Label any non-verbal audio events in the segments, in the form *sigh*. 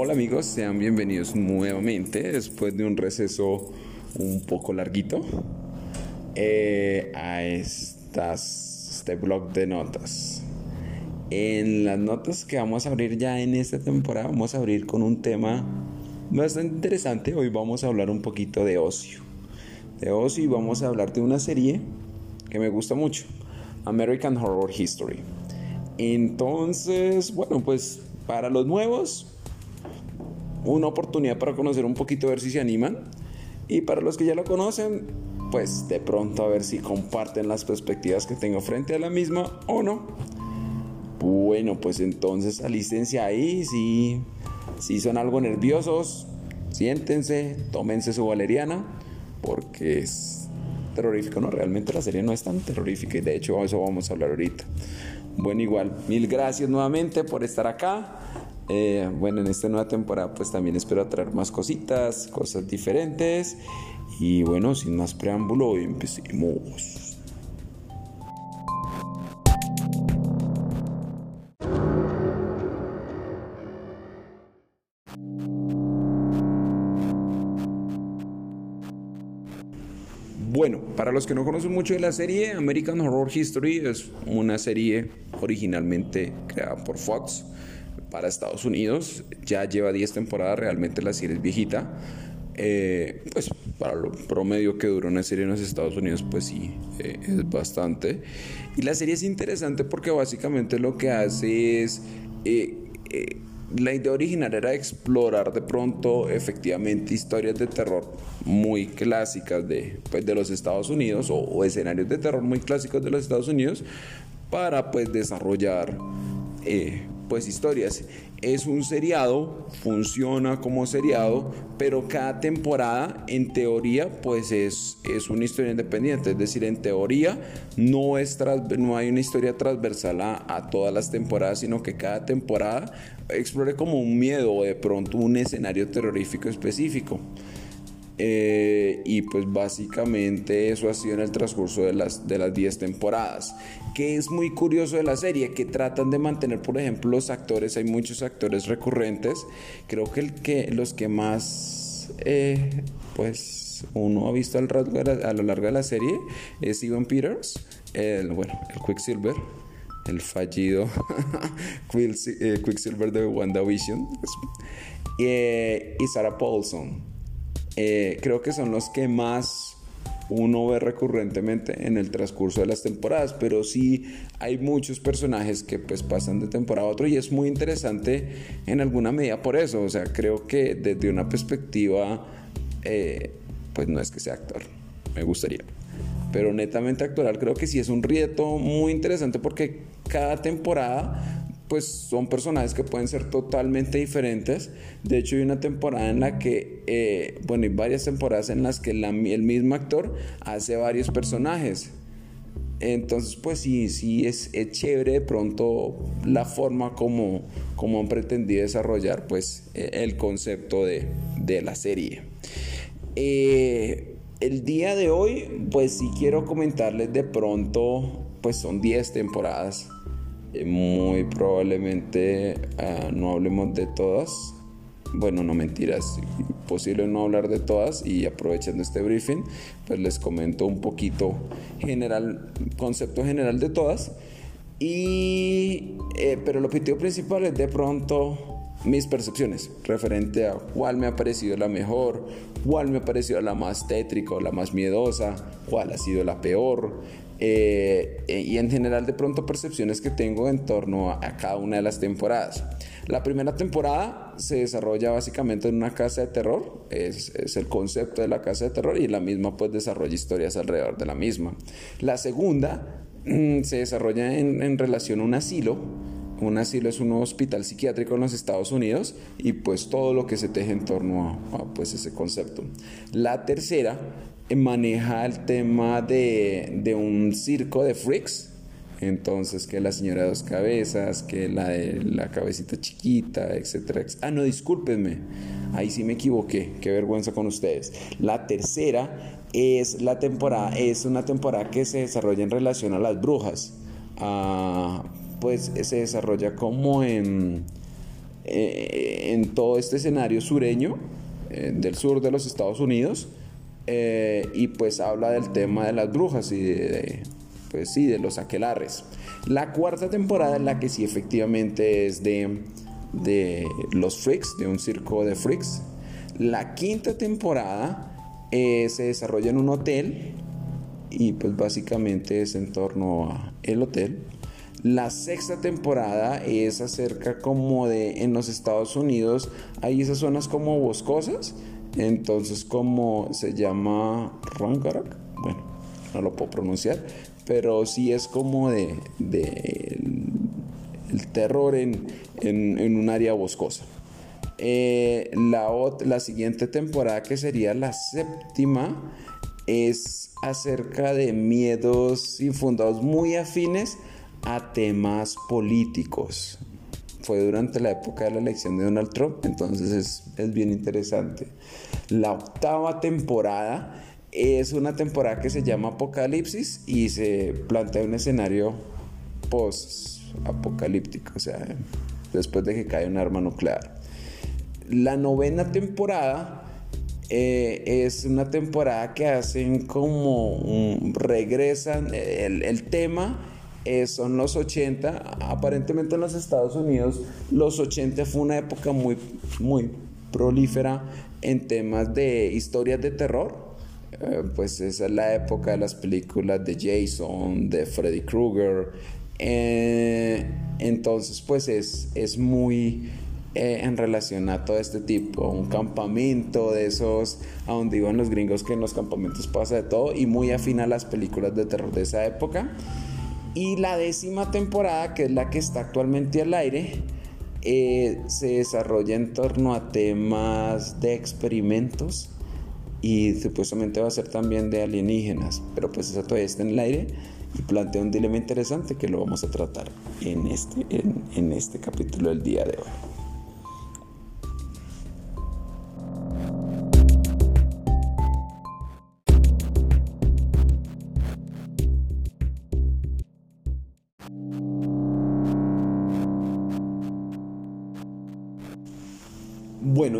Hola amigos, sean bienvenidos nuevamente después de un receso un poco larguito eh, a este blog de notas. En las notas que vamos a abrir ya en esta temporada vamos a abrir con un tema bastante interesante. Hoy vamos a hablar un poquito de ocio. De ocio y vamos a hablar de una serie que me gusta mucho, American Horror History. Entonces, bueno, pues para los nuevos, una oportunidad para conocer un poquito, a ver si se animan. Y para los que ya lo conocen, pues de pronto a ver si comparten las perspectivas que tengo frente a la misma o no. Bueno, pues entonces alístense ahí. Si, si son algo nerviosos, siéntense, tómense su valeriana, porque es terrorífico. No, realmente la serie no es tan terrorífica y de hecho eso vamos a hablar ahorita. Bueno, igual, mil gracias nuevamente por estar acá. Eh, bueno, en esta nueva temporada pues también espero traer más cositas, cosas diferentes. Y bueno, sin más preámbulo, empecemos. Bueno, para los que no conocen mucho de la serie, American Horror History es una serie originalmente creada por Fox para Estados Unidos. Ya lleva 10 temporadas, realmente la serie es viejita. Eh, pues para lo promedio que dura una serie en los Estados Unidos, pues sí, eh, es bastante. Y la serie es interesante porque básicamente lo que hace es... Eh, la idea original era explorar de pronto efectivamente historias de terror muy clásicas de, pues, de los Estados Unidos o, escenarios de terror muy clásicos de los Estados Unidos para pues desarrollar pues historias. Es un seriado, funciona como seriado, pero cada temporada en teoría pues es, es una historia independiente, es decir, en teoría no, es no hay una historia transversal a, a todas las temporadas, sino que cada temporada explore como un miedo o de pronto un escenario terrorífico específico. Eh, y pues básicamente eso ha sido en el transcurso de las de las 10 temporadas. Que es muy curioso de la serie, que tratan de mantener, por ejemplo, los actores, hay muchos actores recurrentes. Creo que, el que los que más eh, pues uno ha visto al a lo largo de la serie es Ivan Peters, el, bueno, el Quicksilver, el fallido *laughs* eh, Quicksilver de WandaVision, y Sarah Paulson eh, creo que son los que más uno ve recurrentemente en el transcurso de las temporadas, pero sí hay muchos personajes que pues pasan de temporada a otro y es muy interesante en alguna medida por eso, o sea, creo que desde una perspectiva, eh, pues no es que sea actor, me gustaría, pero netamente actoral creo que sí es un reto muy interesante porque cada temporada pues son personajes que pueden ser totalmente diferentes. De hecho, hay una temporada en la que, eh, bueno, hay varias temporadas en las que el mismo actor hace varios personajes. Entonces, pues sí, sí, es, chévere de pronto la forma como, como han pretendido desarrollar pues e, el concepto de, la serie. Eh, el día de hoy, pues sí quiero comentarles de pronto, pues son 10 temporadas muy probablemente ah, no hablemos de todas. Bueno, no mentiras, posible no hablar de todas y aprovechando este briefing, pues les comento un poquito general, concepto general de todas. Y, eh, pero el objetivo principal es de pronto mis percepciones referente a cuál me ha parecido la mejor, cuál me ha parecido la más tétrica la más miedosa, cuál ha sido la peor, eh, eh, y en general de pronto percepciones que tengo en torno a, cada una de las temporadas. La primera temporada se desarrolla básicamente en una casa de terror, es, es, el concepto de la casa de terror y la misma pues desarrolla historias alrededor de la misma. La segunda mm, se desarrolla en, en relación a un asilo, un asilo es un hospital psiquiátrico en los Estados Unidos y pues todo lo que se teje en torno a, a pues ese concepto. La tercera maneja el tema de, de, un circo de freaks. Entonces, que la señora de dos cabezas, que la de la cabecita chiquita, etcétera. Ah, no, discúlpenme. Ahí sí me equivoqué. Qué vergüenza con ustedes. La tercera es la temporada, es una temporada que se desarrolla en relación a las brujas. Ah, pues se desarrolla como en eh, en todo este escenario sureño eh, del sur de los Estados Unidos y pues habla del tema de las brujas y de, pues sí, de los aquelares. La cuarta temporada en la que sí efectivamente es de, de los freaks, de un circo de freaks. La quinta temporada se desarrolla en un hotel y pues básicamente es en torno a el hotel. La sexta temporada es acerca como de en los Estados Unidos hay esas zonas como boscosas, entonces como se llama Rangarak, bueno, no lo puedo pronunciar, pero sí es como de, el, terror en, un área boscosa. Eh, la, la siguiente temporada que sería la séptima es acerca de miedos infundados muy afines a temas políticos. Fue durante la época de la elección de Donald Trump, entonces es, es bien interesante. La octava temporada es una temporada que se llama Apocalipsis y se plantea un escenario post-apocalíptico, o sea, después de que cae un arma nuclear. La novena temporada eh, es una temporada que hacen como regresan el, el tema eh, son los 80 aparentemente en los Estados Unidos los 80 fue una época muy muy prolífera en temas de historias de terror. Eh, pues esa es la época de las películas de Jason de Freddy Krueger. Entonces pues es, es muy eh, en relación a todo este tipo, un campamento de esos a donde iban los gringos, que en los campamentos pasa de todo, y muy afín a las películas de terror de esa época. Y la décima temporada, que es la que está actualmente al aire, eh, se desarrolla en torno a temas de experimentos y supuestamente va a ser también de alienígenas, pero pues eso todavía está en el aire y plantea un dilema interesante que lo vamos a tratar en este, en este capítulo del día de hoy.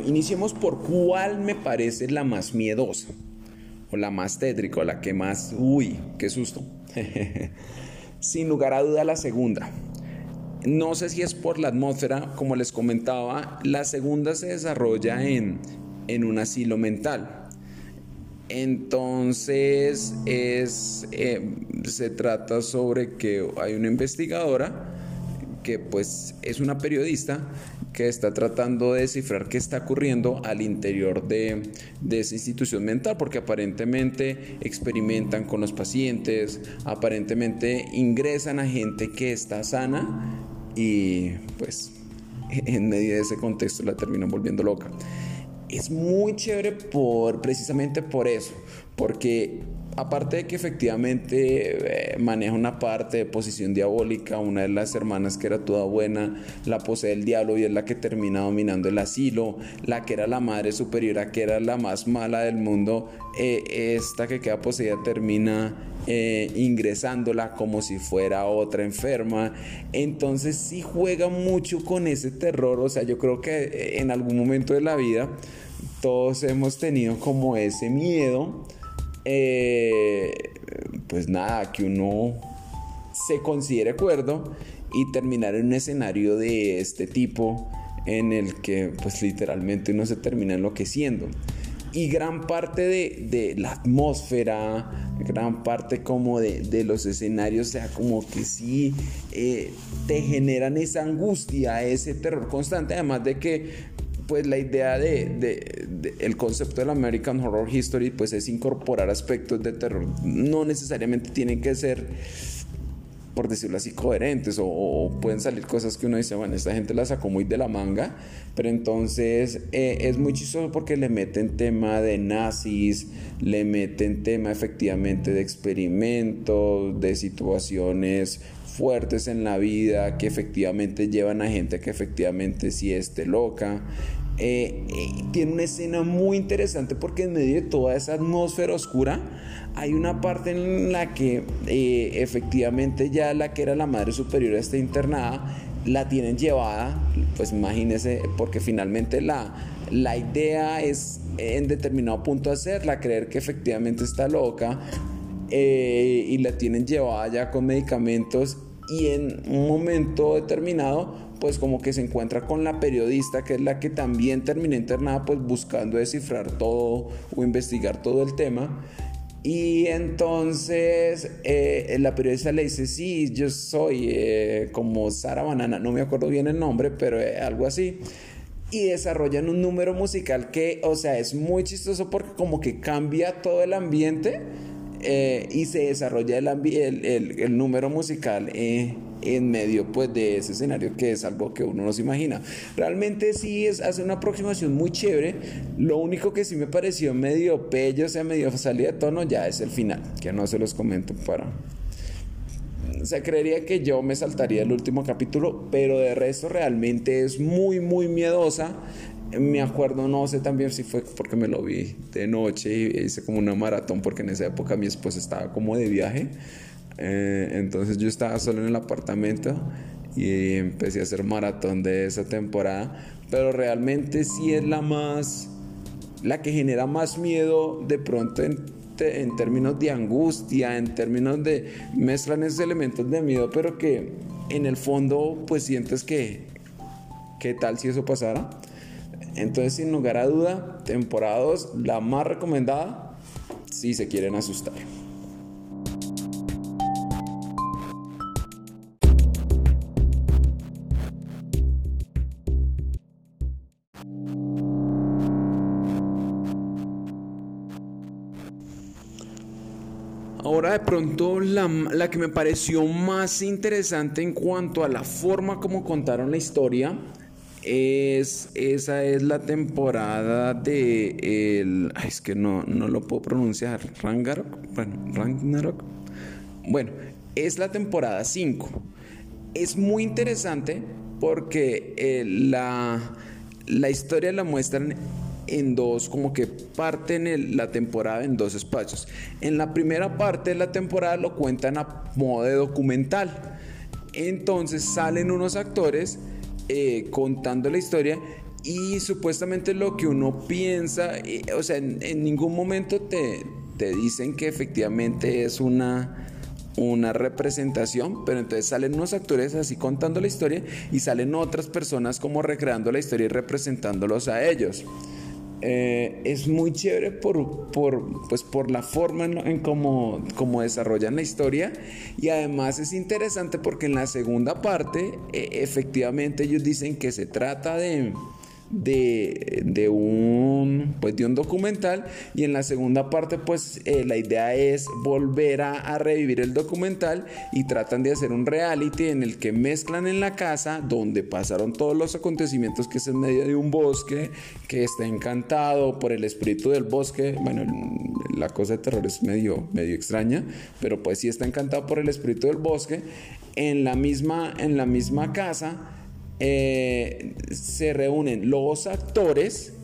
Iniciemos por cuál me parece la más miedosa, o la más tétrica, o la que más... Uy, qué susto. *laughs* Sin lugar a duda la segunda. No sé si es por la atmósfera, como les comentaba, la segunda se desarrolla en, en un asilo mental. Entonces es, eh, se trata sobre que hay una investigadora que pues es una periodista que está tratando de descifrar qué está ocurriendo al interior de, esa institución mental, porque aparentemente experimentan con los pacientes, aparentemente ingresan a gente que está sana y pues *laughs* en medio de ese contexto la terminan volviendo loca. Es muy chévere por precisamente por eso, porque aparte de que efectivamente eh, maneja una parte de posición diabólica, una de las hermanas que era toda buena, la posee el diablo y es la que termina dominando el asilo, la que era la madre superiora, que era la más mala del mundo, eh, esta que queda poseída termina eh, ingresándola como si fuera otra enferma. Entonces sí juega mucho con ese terror, o sea, yo creo que en algún momento de la vida todos hemos tenido como ese miedo eh, pues nada, que uno se considere cuerdo y terminar en un escenario de este tipo en el que pues literalmente uno se termina enloqueciendo. Y gran parte de, la atmósfera, gran parte como de, los escenarios, sea, como que sí eh, te generan esa angustia, ese terror constante, además de que pues la idea de, el concepto del American Horror History pues es incorporar aspectos de terror. No necesariamente tienen que ser por decirlo así coherentes o, pueden salir cosas que uno dice bueno esta gente la sacó muy de la manga pero entonces eh, es muy chistoso porque le meten tema de nazis le meten tema efectivamente de experimentos de situaciones fuertes en la vida que efectivamente llevan a gente que efectivamente sí esté loca eh, eh, tiene una escena muy interesante porque en medio de toda esa atmósfera oscura hay una parte en la que eh, efectivamente ya la que era la madre superior está internada, la tienen llevada, pues imagínense, porque finalmente la, la idea es en determinado punto hacerla, creer que efectivamente está loca y la tienen llevada ya con medicamentos y en un momento determinado pues como que se encuentra con la periodista que es la que también termina internada pues buscando descifrar todo o investigar todo el tema. Y entonces eh, la periodista le dice, sí, yo soy eh, como Sara Banana, no me acuerdo bien el nombre, pero eh, algo así. Y desarrollan un número musical que, o sea, es muy chistoso porque como que cambia todo el ambiente y se desarrolla el, el, el, número musical en medio pues de ese escenario que es algo que uno no se imagina. Realmente sí es, hace una aproximación muy chévere. Lo único que sí me pareció medio pello, o sea, medio salida de tono, ya es el final, que no se los comento para... O sea, creería que yo me saltaría el último capítulo, pero de resto realmente es muy, muy miedosa. Me acuerdo, no sé también si fue porque me lo vi de noche y hice como una maratón, porque en esa época mi esposa estaba como de viaje. Eh, entonces yo estaba solo en el apartamento y empecé a hacer maratón de esa temporada, pero realmente sí es la más, la que genera más miedo de pronto en, en términos de angustia, en términos de mezclan esos elementos de miedo, pero que en el fondo pues sientes que, ¿qué tal si eso pasara? Entonces sin lugar a duda, temporada 2, la más recomendada si se quieren asustar. Ahora de pronto la, que me pareció más interesante en cuanto a la forma como contaron la historia es esa es la temporada de el es que no, no lo puedo pronunciar Rangarok bueno bueno es la temporada 5 es muy interesante porque eh, la, la historia la muestran en dos, como que parten la temporada en dos espacios. En la primera parte de la temporada lo cuentan a modo de documental. Entonces salen unos actores eh, contando la historia y supuestamente lo que uno piensa, eh, o sea, en, ningún momento te, te dicen que efectivamente es una una representación, pero entonces salen unos actores así contando la historia y salen otras personas como recreando la historia y representándolos a ellos. Eh, es muy chévere por, por, pues por la forma en, cómo, desarrollan la historia. Y además es interesante porque en la segunda parte eh, efectivamente ellos dicen que se trata de de, un, pues de un documental. Y en la segunda parte pues eh, la idea es volver a, revivir el documental y tratan de hacer un reality en el que mezclan en la casa donde pasaron todos los acontecimientos que es en medio de un bosque que está encantado por el espíritu del bosque. Bueno la cosa de terror es medio, medio extraña pero pues sí está encantado por el espíritu del bosque. En la misma, en la misma casa eh, se reúnen los actores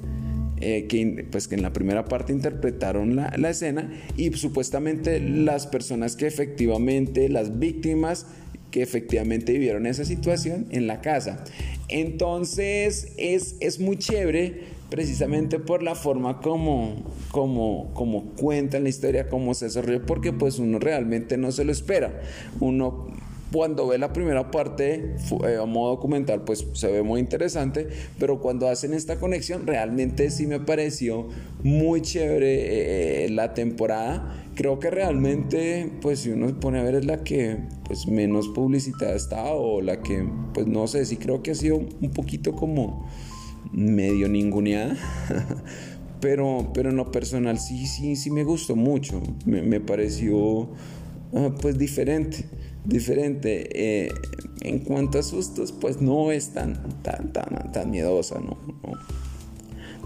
eh, que, pues, que en la primera parte interpretaron la, la, escena y supuestamente las personas que efectivamente, las víctimas que efectivamente vivieron esa situación en la casa. Entonces es, es muy chévere precisamente por la forma como, como, como cuentan la historia, cómo se desarrolla, porque pues uno realmente no se lo espera. Uno cuando ve la primera parte eh, a modo documental, pues se ve muy interesante, pero cuando hacen esta conexión, realmente sí me pareció muy chévere eh, la temporada. Creo que realmente, pues si uno se pone a ver, es la que pues menos publicitada está o la que, pues no sé, sí creo que ha sido un poquito como medio ninguneada. *laughs* pero, pero en lo personal sí, sí, sí me gustó mucho. Me, me pareció ah, pues diferente diferente. Eh, en cuanto a sustos, pues no es tan, tan, tan, tan miedosa, ¿no?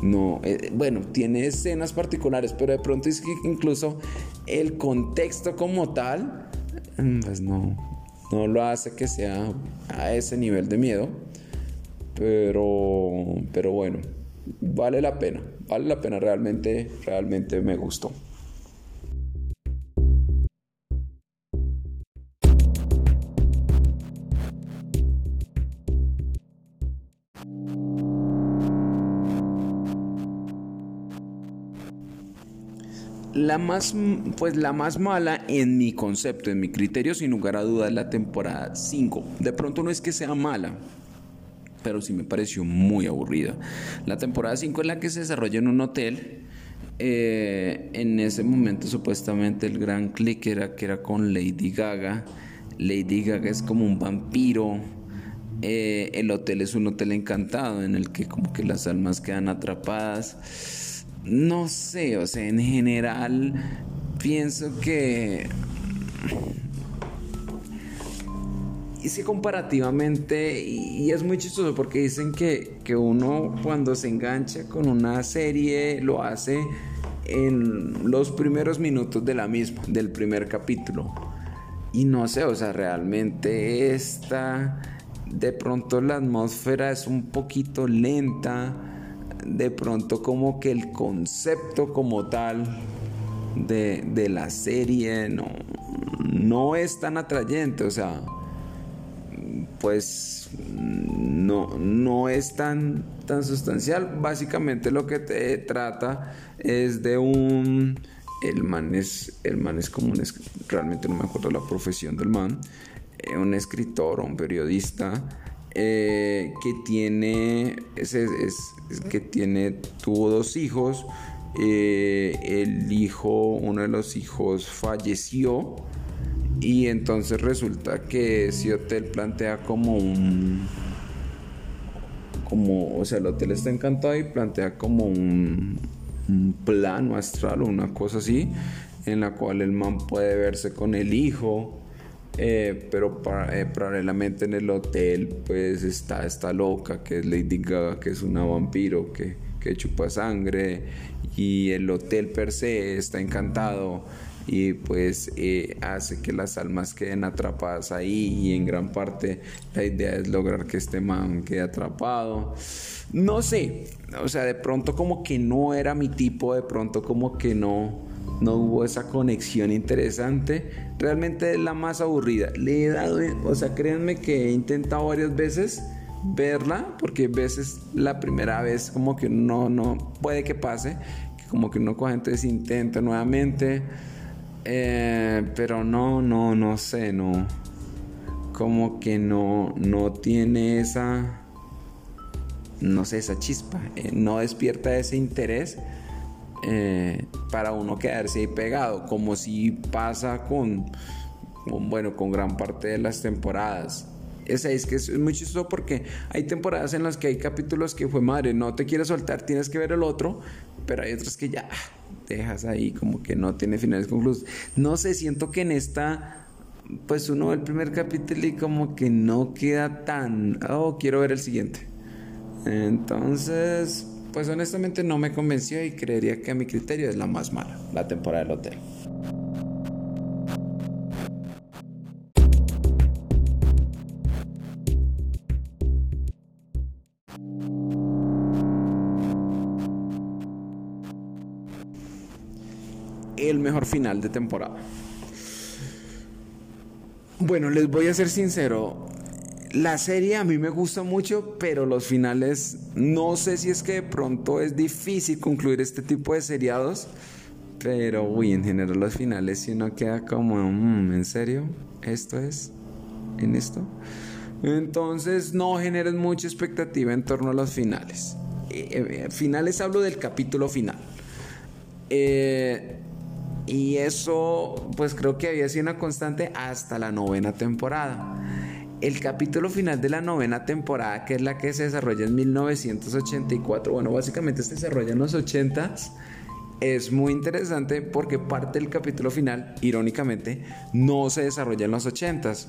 no, eh, bueno, tiene escenas particulares, pero de pronto es que incluso el contexto como tal, mm, pues no, no lo hace que sea a ese nivel de miedo. Pero, pero bueno, vale la pena, vale la pena, realmente, realmente me gustó. La más, pues la más mala en mi concepto, en mi criterio, sin lugar a dudas, la temporada 5. De pronto no es que sea mala, pero sí me pareció muy aburrida. La temporada 5 es la que se desarrolla en un hotel. Eh, en ese momento supuestamente el gran click era que era con Lady Gaga. Lady Gaga es como un vampiro. Eh, el hotel es un hotel encantado en el que como que las almas quedan atrapadas no sé, o sea, en general pienso que... Y sí, comparativamente, y, es muy chistoso porque dicen que, que uno cuando se engancha con una serie lo hace en los primeros minutos de la misma, del primer capítulo. Y no sé, o sea, realmente esta, de pronto la atmósfera es un poquito lenta de pronto como que el concepto como tal de, la serie no, no es tan atrayente, o sea, pues no, no es tan, tan sustancial. Básicamente lo que te trata es de un... El man es, el man es como un... Realmente no me acuerdo la profesión del man. Eh, un escritor o un periodista eh, que tiene, es, que tiene, tuvo dos hijos. Eh, el hijo, uno de los hijos falleció y entonces resulta que ese hotel plantea como un como o sea el hotel está encantado y plantea como un, un plano astral o una cosa así en la cual el man puede verse con el hijo eh, pero eh, paralelamente en el hotel pues está esta loca que es Lady Gaga, que es una vampiro que, que chupa sangre y el hotel per se está encantado y pues eh, hace que las almas queden atrapadas ahí y en gran parte la idea es lograr que este man quede atrapado. No sé, o sea, de pronto como que no era mi tipo, de pronto como que no no hubo esa conexión interesante. Realmente es la más aburrida. Le he dado, o sea, créanme que he intentado varias veces verla, porque veces la primera vez como que no, no puede que pase, como que uno coge entonces intenta nuevamente, eh, pero no, no, no sé, no, como que no, no tiene esa, no sé, esa chispa, eh, no despierta ese interés eh, para uno quedarse ahí pegado, como si pasa con, bueno, con gran parte de las temporadas. Es, es que es muy chistoso porque hay temporadas en las que hay capítulos que fue madre, no te quieres soltar, tienes que ver el otro, pero hay otros que ya dejas ahí como que no tiene finales conclusos. No sé, siento que en esta, pues uno ve el primer capítulo y como que no queda tan, oh, quiero ver el siguiente. Entonces, pues honestamente no me convenció y creería que a mi criterio es la más mala, la temporada del hotel. El mejor final de temporada. Bueno, les voy a ser sincero, la serie a mí me gusta mucho, pero los finales, no sé si es que de pronto es difícil concluir este tipo de seriados, pero uy, en general los finales si uno queda como, mm, ¿en serio? ¿Esto es? ¿En esto? Entonces no generes mucha expectativa en torno a los finales. Eh, eh, finales hablo del capítulo final. Eh, y eso pues creo que había sido una constante hasta la novena temporada. El capítulo final de la novena temporada, que es la que se desarrolla en 1984, bueno, básicamente se desarrolla en los 80s, es muy interesante porque parte del capítulo final, irónicamente, no se desarrolla en los 80s.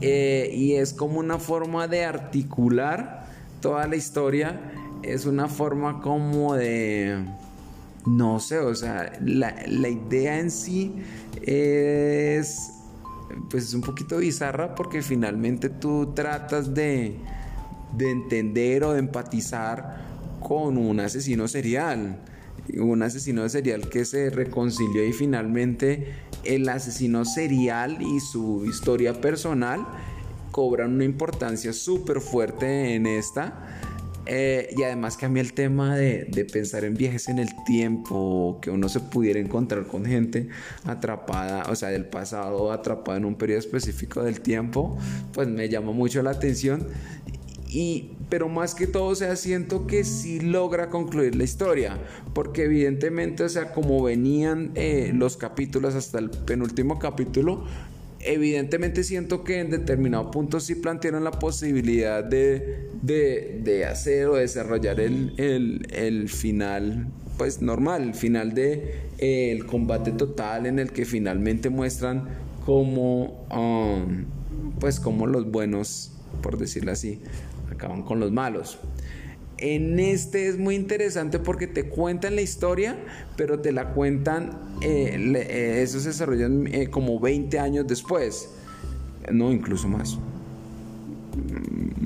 Eh, y es como una forma de articular toda la historia, es una forma como de... No sé, o sea, la, la idea en sí es pues es un poquito bizarra porque finalmente tú tratas de, de entender o de empatizar con un asesino serial. Un asesino serial que se reconcilió y finalmente el asesino serial y su historia personal cobran una importancia súper fuerte en esta. Eh, y además cambia el tema de, de, pensar en viajes en el tiempo, que uno se pudiera encontrar con gente atrapada, o sea, del pasado atrapada en un periodo específico del tiempo, pues me llama mucho la atención. Y, pero más que todo, o sea, siento que sí logra concluir la historia, porque evidentemente, o sea, como venían eh, los capítulos hasta el penúltimo capítulo, evidentemente siento que en determinado punto sí plantearon la posibilidad de, de, hacer o desarrollar el, el, final pues normal, el final de eh, el combate total en el que finalmente muestran cómo um, pues como los buenos, por decirlo así, acaban con los malos. En este es muy interesante porque te cuentan la historia, pero te la cuentan, eh, eh, eso se desarrolla eh, como 20 años después, no, incluso más.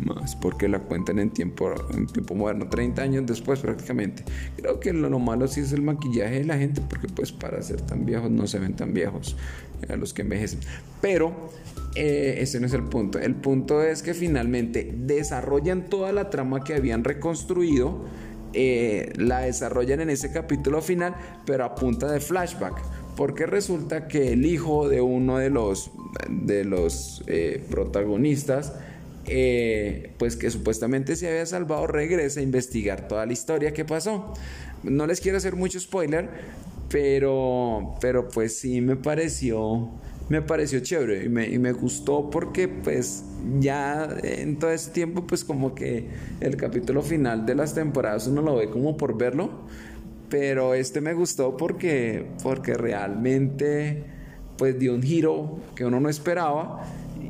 Más porque la cuentan en tiempo, en tiempo moderno, 30 años después prácticamente. Creo que lo, malo sí es el maquillaje de la gente, porque pues para ser tan viejos no se ven tan viejos a los que envejecen. Pero eh, ese no es el punto. El punto es que finalmente desarrollan toda la trama que habían reconstruido, eh, la desarrollan en ese capítulo final, pero a punta de flashback. Porque resulta que el hijo de uno de los, de los eh, protagonistas, pues que supuestamente se había salvado, regresa a investigar toda la historia que pasó. No les quiero hacer mucho spoiler, pero, pero pues sí me pareció me pareció chévere y me, y me, gustó porque pues ya en todo ese tiempo pues como que el capítulo final de las temporadas uno lo ve como por verlo, pero este me gustó porque, porque realmente pues dio un giro que uno no esperaba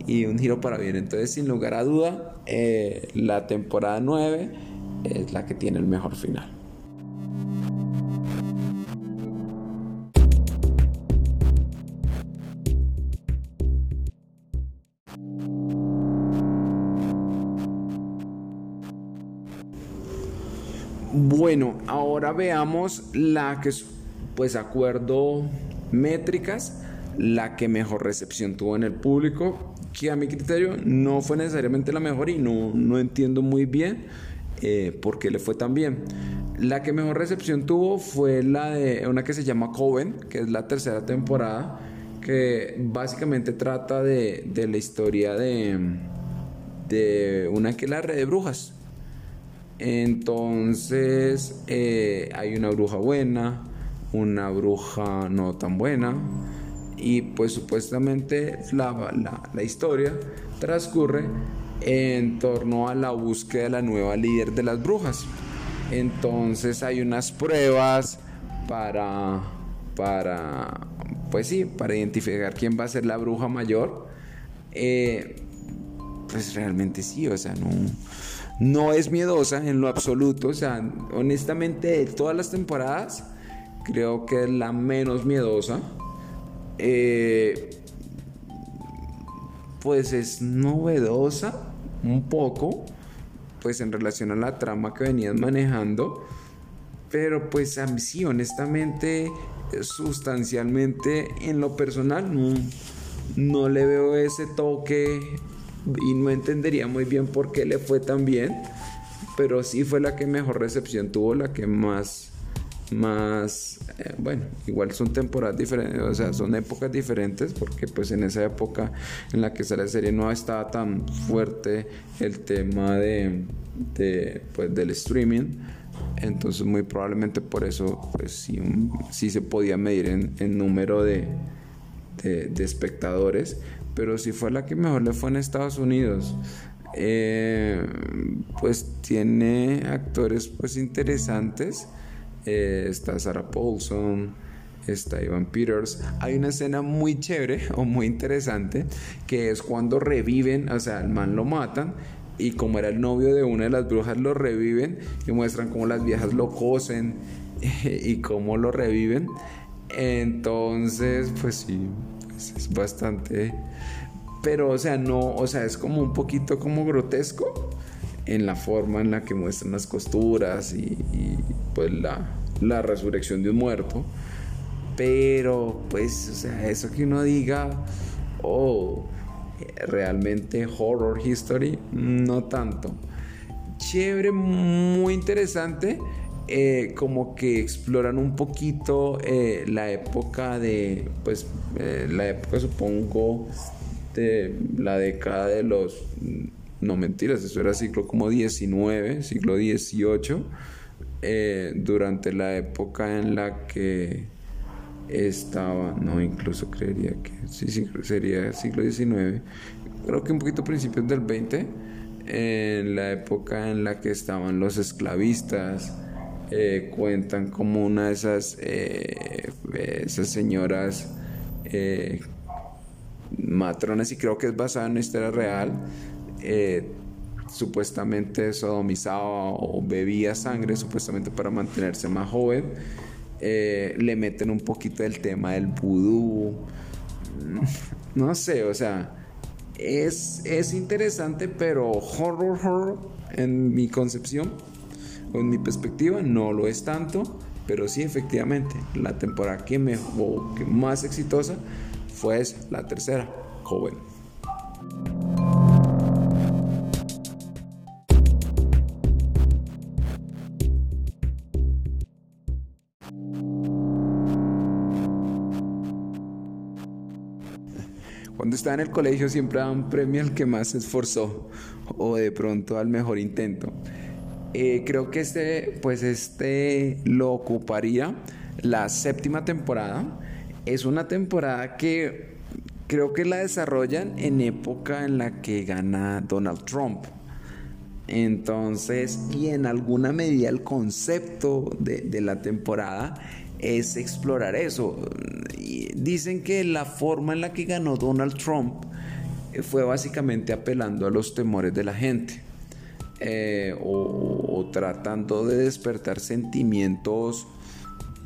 y un giro para bien. Entonces sin lugar a duda eh, la temporada 9 es la que tiene el mejor final. Bueno, ahora veamos la que, pues acuerdo métricas, la que mejor recepción tuvo en el público, que a mi criterio no fue necesariamente la mejor y no, no entiendo muy bien eh, por qué le fue tan bien. La que mejor recepción tuvo fue la de una que se llama Coven, que es la tercera temporada, que básicamente trata de, de la historia de, una que la red de brujas entonces eh, hay una bruja buena, una bruja no tan buena y pues supuestamente la, la, historia transcurre en torno a la búsqueda de la nueva líder de las brujas. Entonces hay unas pruebas para, para, pues sí, para identificar quién va a ser la bruja mayor. Eh, pues realmente sí, o sea, no no es miedosa en lo absoluto. O sea, honestamente, de todas las temporadas, creo que es la menos miedosa. Eh, pues es novedosa un poco, pues en relación a la trama que venían manejando. Pero pues a sí, honestamente, sustancialmente, en lo personal, no, no le veo ese toque y no entendería muy bien por qué le fue tan bien, pero sí fue la que mejor recepción tuvo, la que más, más, eh, bueno, igual son temporadas diferentes, o sea, son épocas diferentes, porque pues en esa época en la que sale la serie no estaba tan fuerte el tema de, de pues, del streaming. Entonces muy probablemente por eso pues sí, sí se podía medir en, número de, de espectadores pero si fue la que mejor le fue en Estados Unidos. Eh, pues tiene actores pues interesantes. Eh, está Sarah Paulson, está Ivan Peters. Hay una escena muy chévere *laughs* o muy interesante que es cuando reviven, o sea, al man lo matan y como era el novio de una de las brujas lo reviven y muestran cómo las viejas lo cosen *laughs* y cómo lo reviven. Entonces, pues sí, es bastante pero o sea, no, o sea, es como un poquito como grotesco. en la forma en la que muestran las costuras y, pues la, la, resurrección de un muerto. Pero pues, o sea, eso que uno diga, oh, realmente horror history, no tanto. Chévere, muy interesante. Eh, como que exploran un poquito eh, la época de, pues, eh, la época supongo de la década de los no mentiras, eso era siglo como 19, siglo 18, eh, durante la época en la que estaba, no, incluso creería que sí, sí sería siglo 19, creo que un poquito principios del 20, en la época en la que estaban los esclavistas, eh, cuentan como una de esas, eh, esas señoras matronas, y creo que es basada en una historia real, eh, supuestamente sodomizaba o bebía sangre, supuestamente para mantenerse más joven. Eh, le meten un poquito del tema del vudú. No sé, o sea, es, es interesante, pero horror, horror, en mi concepción o en mi perspectiva, no lo es tanto. Pero sí, efectivamente, la temporada que, me, que más exitosa fue la tercera, joven. Cuando estaba en el colegio siempre daban premio al que más se esforzó o de pronto al mejor intento. Eh, creo que este, pues este lo ocuparía la séptima temporada. Es una temporada que creo que la desarrollan en época en la que gana Donald Trump. Entonces, y en alguna medida el concepto de, la temporada es explorar eso. dicen que la forma en la que ganó Donald Trump eh, fue básicamente apelando a los temores de la gente eh, o, tratando de despertar sentimientos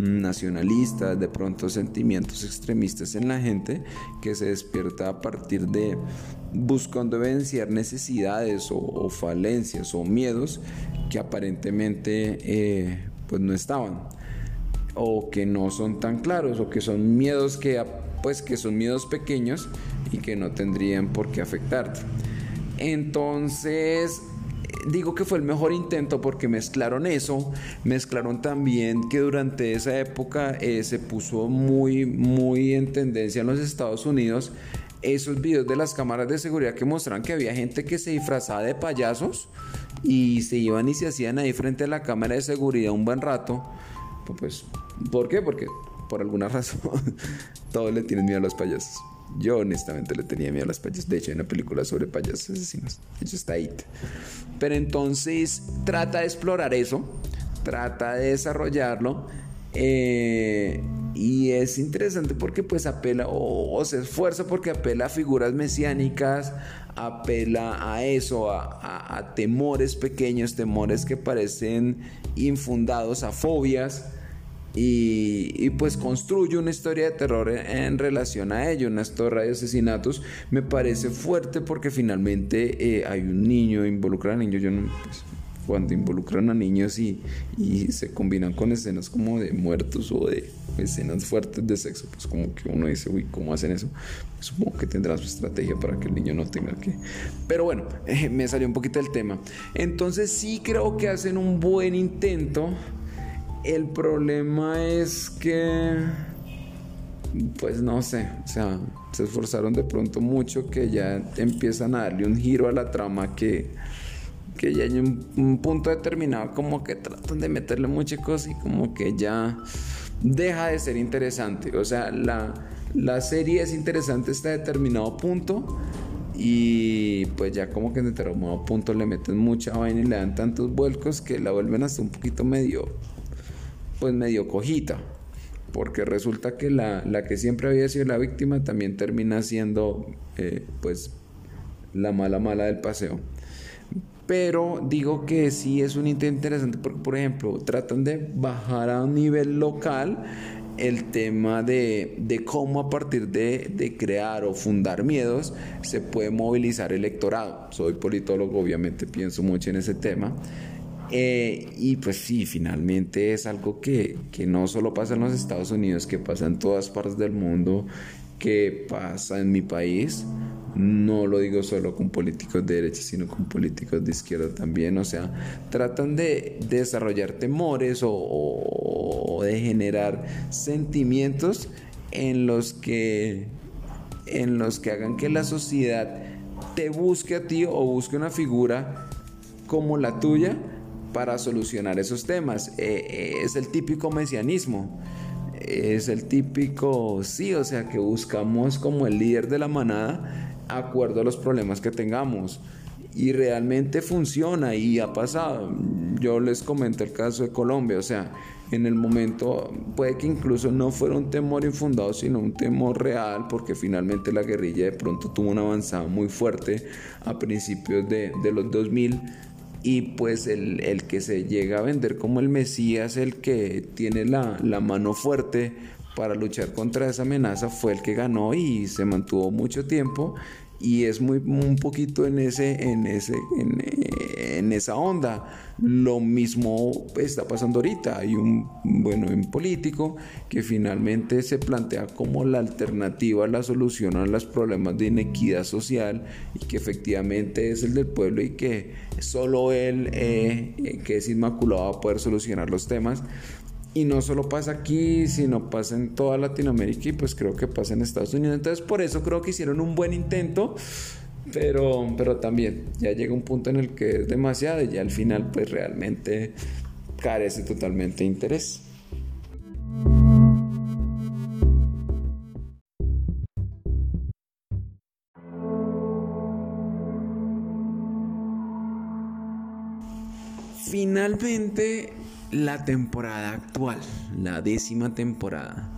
nacionalistas, de pronto sentimientos extremistas en la gente que se despierta a partir de buscando evidenciar necesidades o, falencias o miedos que aparentemente eh, pues no estaban o que no son tan claros o que son miedos que pues que son miedos pequeños y que no tendrían por qué afectarte. Entonces, digo que fue el mejor intento porque mezclaron eso, mezclaron también que durante esa época eh, se puso muy, muy en tendencia en los Estados Unidos esos videos de las cámaras de seguridad que mostraban que había gente que se disfrazaba de payasos y se iban y se hacían ahí frente a la cámara de seguridad un buen rato pues, ¿por qué? Porque por alguna *laughs* razón todos le tienen miedo a los payasos. Yo honestamente le tenía miedo a los payasos. De hecho, hay una película sobre payasos asesinos. De hecho, está ahí. Pero entonces trata de explorar eso, trata de desarrollarlo. Eh, y es interesante porque pues apela o, se esfuerza porque apela a figuras mesiánicas, apela a eso, a temores pequeños, temores que parecen infundados, a fobias y, pues construye una historia de terror en, relación a ello, una historia de asesinatos, me parece fuerte porque finalmente eh, hay un niño, involucra a yo no, pues, cuando involucran a niños y, y, se combinan con escenas como de muertos o de escenas fuertes de sexo, pues como que uno dice, uy, ¿cómo hacen eso? Pues supongo que tendrá su estrategia para que el niño no tenga que... Pero bueno, eh, *laughs* me salió un poquito el tema. Entonces sí creo que hacen un buen intento el problema es que, pues no sé, o sea, se esforzaron de pronto mucho que ya empiezan a darle un giro a la trama que, que ya hay un, punto determinado como que tratan de meterle muchas cosas y como que ya deja de ser interesante. O sea, la, la serie es interesante hasta determinado punto y pues ya como que en determinado punto le meten mucha vaina y le dan tantos vuelcos que la vuelven hasta un poquito medio pues medio cojita, porque resulta que la, que siempre había sido la víctima también termina siendo eh, pues la mala mala del paseo. Pero digo que sí es un intento interesante porque, por ejemplo, tratan de bajar a un nivel local el tema de, cómo a partir de, crear o fundar miedos se puede movilizar electorado. Soy politólogo, obviamente pienso mucho en ese tema. Eh, y pues sí, finalmente es algo que, que no solo pasa en los Estados Unidos, que pasa en todas partes del mundo, que pasa en mi país no lo digo solo con políticos de derecha, sino con políticos de izquierda también. O sea, tratan de desarrollar temores o, de generar sentimientos en los que en los que hagan que la sociedad te busque a ti o busque una figura como la tuya para solucionar esos temas. Eh, eh, es el típico mesianismo. Es el típico, sí, o sea, que buscamos como el líder de la manada acuerdo a los problemas que tengamos. Y realmente funciona y ha pasado. Yo les comento el caso de Colombia, o sea, en el momento puede que incluso no fuera un temor infundado, sino un temor real, porque finalmente la guerrilla de pronto tuvo una avanzada muy fuerte a principios de, de los 2000 y pues el, el, que se llega a vender como el Mesías, el que tiene la, la mano fuerte para luchar contra esa amenaza, fue el que ganó y se mantuvo mucho tiempo y es muy un poquito en ese en ese en, esa onda. Lo mismo está pasando ahorita. Hay un bueno un político que finalmente se plantea como la alternativa la solución a los problemas de inequidad social y que efectivamente es el del pueblo y que solo él eh, que es inmaculado va a poder solucionar los temas y no solo pasa aquí, sino pasa en toda Latinoamérica y pues creo que pasa en Estados Unidos. Entonces por eso creo que hicieron un buen intento, pero, pero también ya llega un punto en el que es demasiado y ya al final pues realmente carece totalmente de interés. Finalmente la temporada actual, la décima temporada.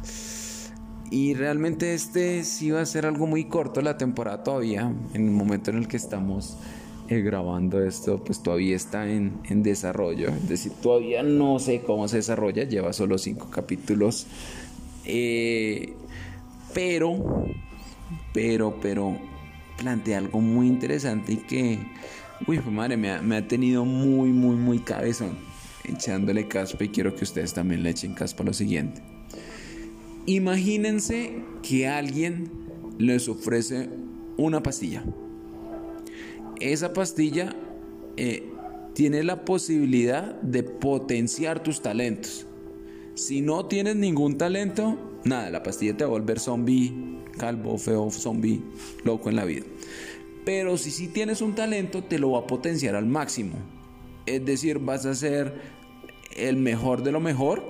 Y realmente este sí va a ser algo muy corto la temporada todavía, en el momento en el que estamos eh, grabando esto, pues todavía está en, desarrollo. Es decir, todavía no sé cómo se desarrolla, lleva solo cinco capítulos. Eh, pero, pero, pero, plantea algo muy interesante y que, uy, madre, me ha, me ha tenido muy, muy, muy cabezón echándole caspa y quiero que ustedes también le echen caspa lo siguiente. Imagínense que alguien les ofrece una pastilla. Esa pastilla eh, tiene la posibilidad de potenciar tus talentos. Si no tienes ningún talento, nada, la pastilla te va a volver zombie, calvo, feo, zombie, loco en la vida. Pero si sí tienes un talento, te lo va a potenciar al máximo. Es decir, vas a ser el mejor de lo mejor,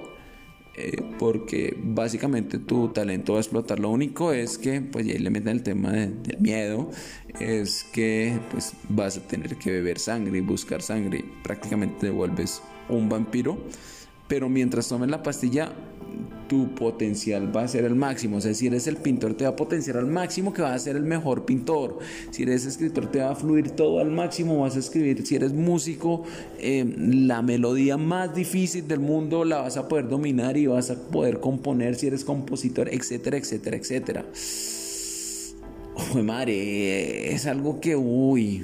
eh, porque básicamente tu talento va a explotar. Lo único es que, pues ya le meten el tema del miedo, es que pues vas a tener que beber sangre y buscar sangre. Prácticamente te vuelves un vampiro, pero mientras tomes la pastilla tu potencial va a ser el máximo. O sea, si eres el pintor, te va a potenciar al máximo que va a ser el mejor pintor. Si eres escritor, te va a fluir todo al máximo, vas a escribir. Si eres músico, eh, la melodía más difícil del mundo la vas a poder dominar y vas a poder componer. Si eres compositor, etcétera, etcétera, etcétera. Oh, madre, es algo que, uy,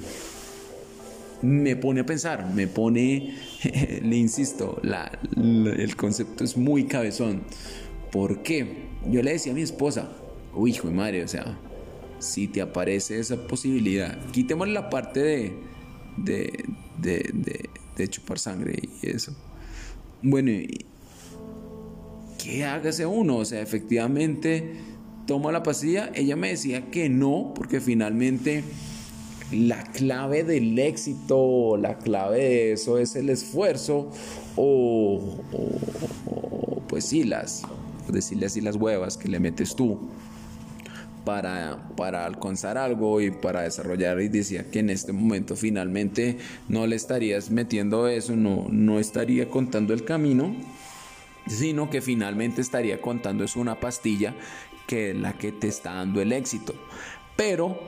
me pone a pensar, me pone, *laughs* le insisto, el concepto es muy cabezón. ¿Por qué? Yo le decía a mi esposa, uy, hijo de madre, o sea, si te aparece esa posibilidad, quitemos la parte de, de, de, de, chupar sangre y eso. Bueno, ¿qué hágase uno? O sea, efectivamente, toma la pastilla. Ella me decía que no, porque finalmente la clave del éxito, la clave de eso es el esfuerzo o, o pues sí, las decirle así las huevas que le metes tú para, para alcanzar algo y para desarrollar y decía que en este momento finalmente no le estarías metiendo eso, no, no estaría contando el camino, sino que finalmente estaría contando es una pastilla que es la que te está dando el éxito. Pero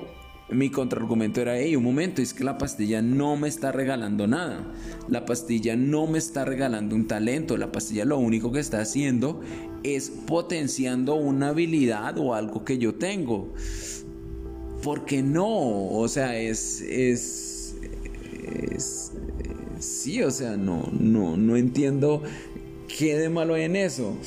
mi contraargumento era, hey, un momento, es que la pastilla no me está regalando nada. La pastilla no me está regalando un talento. La pastilla lo único que está haciendo es potenciando una habilidad o algo que yo tengo. ¿Por qué no? O sea, es, es, es, sí, o sea, no, no, no entiendo qué de malo hay en eso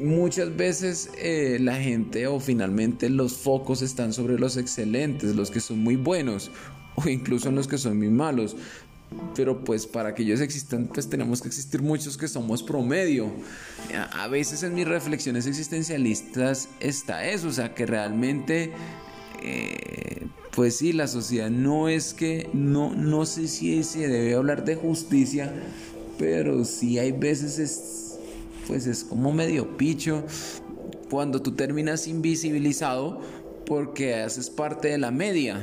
muchas veces eh, la gente o finalmente los focos están sobre los excelentes, los que son muy buenos o incluso en los que son muy malos. Pero pues para que ellos existan pues tenemos que existir muchos que somos promedio. A veces en mis reflexiones existencialistas está eso, o sea que realmente eh, pues sí, la sociedad no es que, no, no sé si se debe hablar de justicia, pero sí hay veces es, pues es como medio picho cuando tú terminas invisibilizado porque haces parte de la media,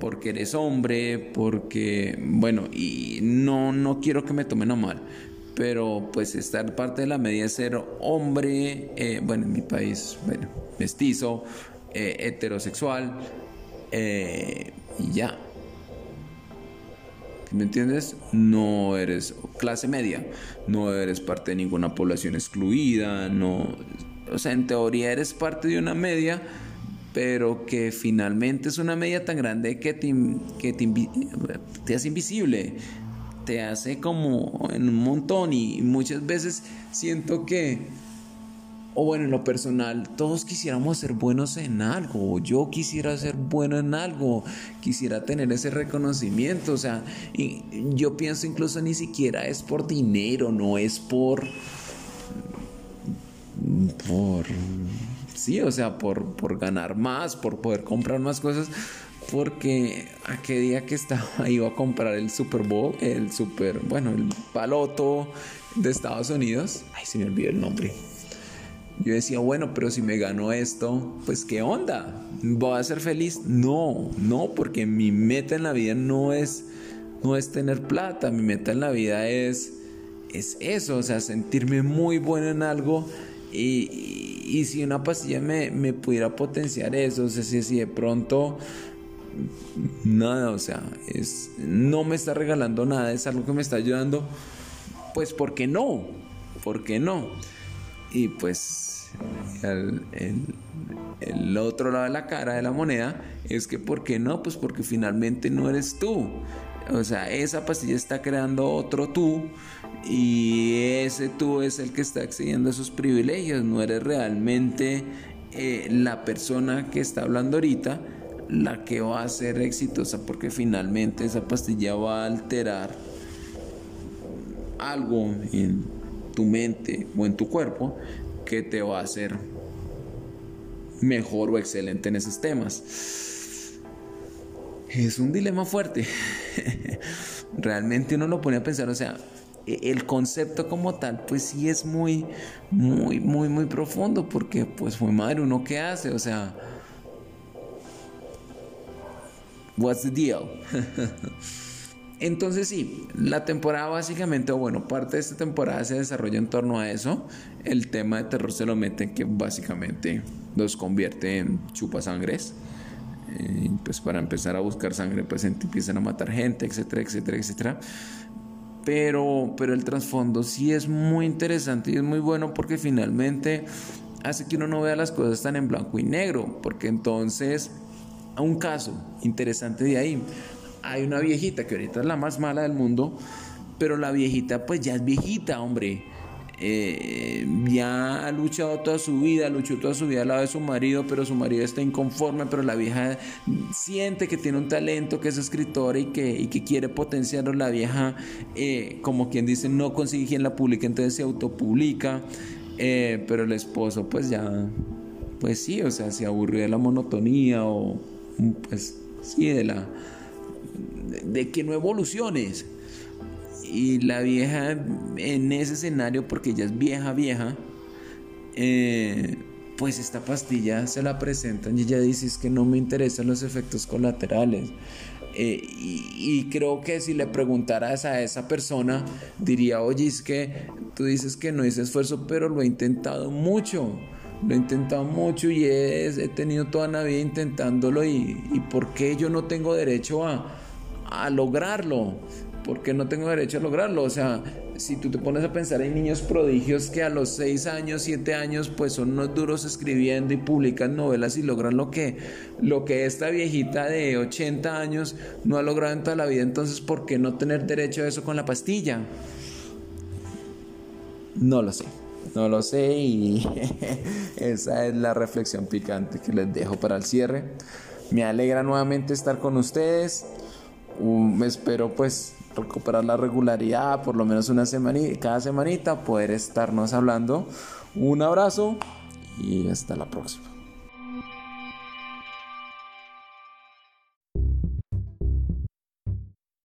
porque eres hombre, porque, bueno, y no, no quiero que me tomen a mal, pero pues estar parte de la media es ser hombre, eh, bueno, en mi país, bueno, mestizo, eh, heterosexual, eh, y ya. ¿Me entiendes? No eres clase media, no eres parte de ninguna población excluida, no, o sea, en teoría eres parte de una media, pero que finalmente es una media tan grande que te, que te, te hace invisible, te hace como en un montón y muchas veces siento que o bueno, en lo personal, todos quisiéramos ser buenos en algo, yo quisiera ser bueno en algo, quisiera tener ese reconocimiento, o sea, y yo pienso incluso ni siquiera es por dinero, no es por... por... Sí, o sea, por, por ganar más, por poder comprar más cosas, porque aquel día que estaba *laughs* iba a comprar el Super Bowl, el Super, bueno, el paloto de Estados Unidos, ay, se me olvidó el nombre yo decía, bueno, pero si me gano esto, pues qué onda, ¿voy a ser feliz? No, no, porque mi meta en la vida no es, no es tener plata, mi meta en la vida es, es eso, o sea, sentirme muy bueno en algo y, y, si una pastilla me, me, pudiera potenciar eso, o sea, si, si de pronto nada, o sea, es, no me está regalando nada, es algo que me está ayudando, pues ¿por qué no? ¿Por qué no? Y pues el, otro lado de la cara de la moneda es que, ¿por qué no? Pues porque finalmente no eres tú. O sea, esa pastilla está creando otro tú y ese tú es el que está accediendo a esos privilegios. No eres realmente eh, la persona que está hablando ahorita la que va a ser exitosa porque finalmente esa pastilla va a alterar algo en tu mente o en tu cuerpo que te va a hacer mejor o excelente en esos temas. Es un dilema fuerte. *laughs* Realmente uno lo pone a pensar, o sea, e-, el concepto como tal, pues sí es muy, muy, muy, muy profundo, porque pues fue madre, uno qué hace, o sea, what's the deal? *laughs* Entonces sí, la temporada básicamente, o bueno, parte de esta temporada se desarrolla en torno a eso. El tema de terror se lo mete que básicamente los convierte en chupasangres. Eh, pues para empezar a buscar sangre, pues empiezan a matar gente, etcétera, etcétera, etcétera. Pero, pero el trasfondo sí es muy interesante y es muy bueno porque finalmente hace que uno no vea las cosas tan en blanco y negro. Porque entonces, un caso interesante de ahí hay una viejita que ahorita es la más mala del mundo, pero la viejita pues ya es viejita, hombre. Eh, ya ha luchado toda su vida, luchó toda su vida al lado de su marido, pero su marido está inconforme, pero la vieja siente que tiene un talento, que es escritora y que, que quiere potenciarlo. La vieja, eh, como quien dice, no consigue quien la publique, entonces se autopublica, eh, pero el esposo pues ya, pues sí, o sea, se aburrió de la monotonía o pues sí, de la de que no evoluciones. Y la vieja en ese escenario, porque ella es vieja, vieja, eh, pues esta pastilla se la presentan y ella dice es que no me interesan los efectos colaterales. Eh, y, creo que si le preguntaras a esa persona, diría, oye, es que tú dices que no hice esfuerzo, pero lo he intentado mucho. lo he intentado mucho y he, he tenido toda la vida intentándolo y, y ¿por qué yo no tengo derecho a, a lograrlo? ¿Por qué no tengo derecho a lograrlo? O sea, si tú te pones a pensar, hay niños prodigios que a los 6 años, 7 años, pues son unos duros escribiendo y publican novelas y logran lo que, lo que esta viejita de 80 años no ha logrado en toda la vida. Entonces, ¿por qué no tener derecho a eso con la pastilla? No lo sé. No lo sé y *laughs* esa es la reflexión picante que les dejo para el cierre. Me alegra nuevamente estar con ustedes. Um, espero pues recuperar la regularidad, por lo menos una semana, cada semanita, poder estarnos hablando. Un abrazo y hasta la próxima.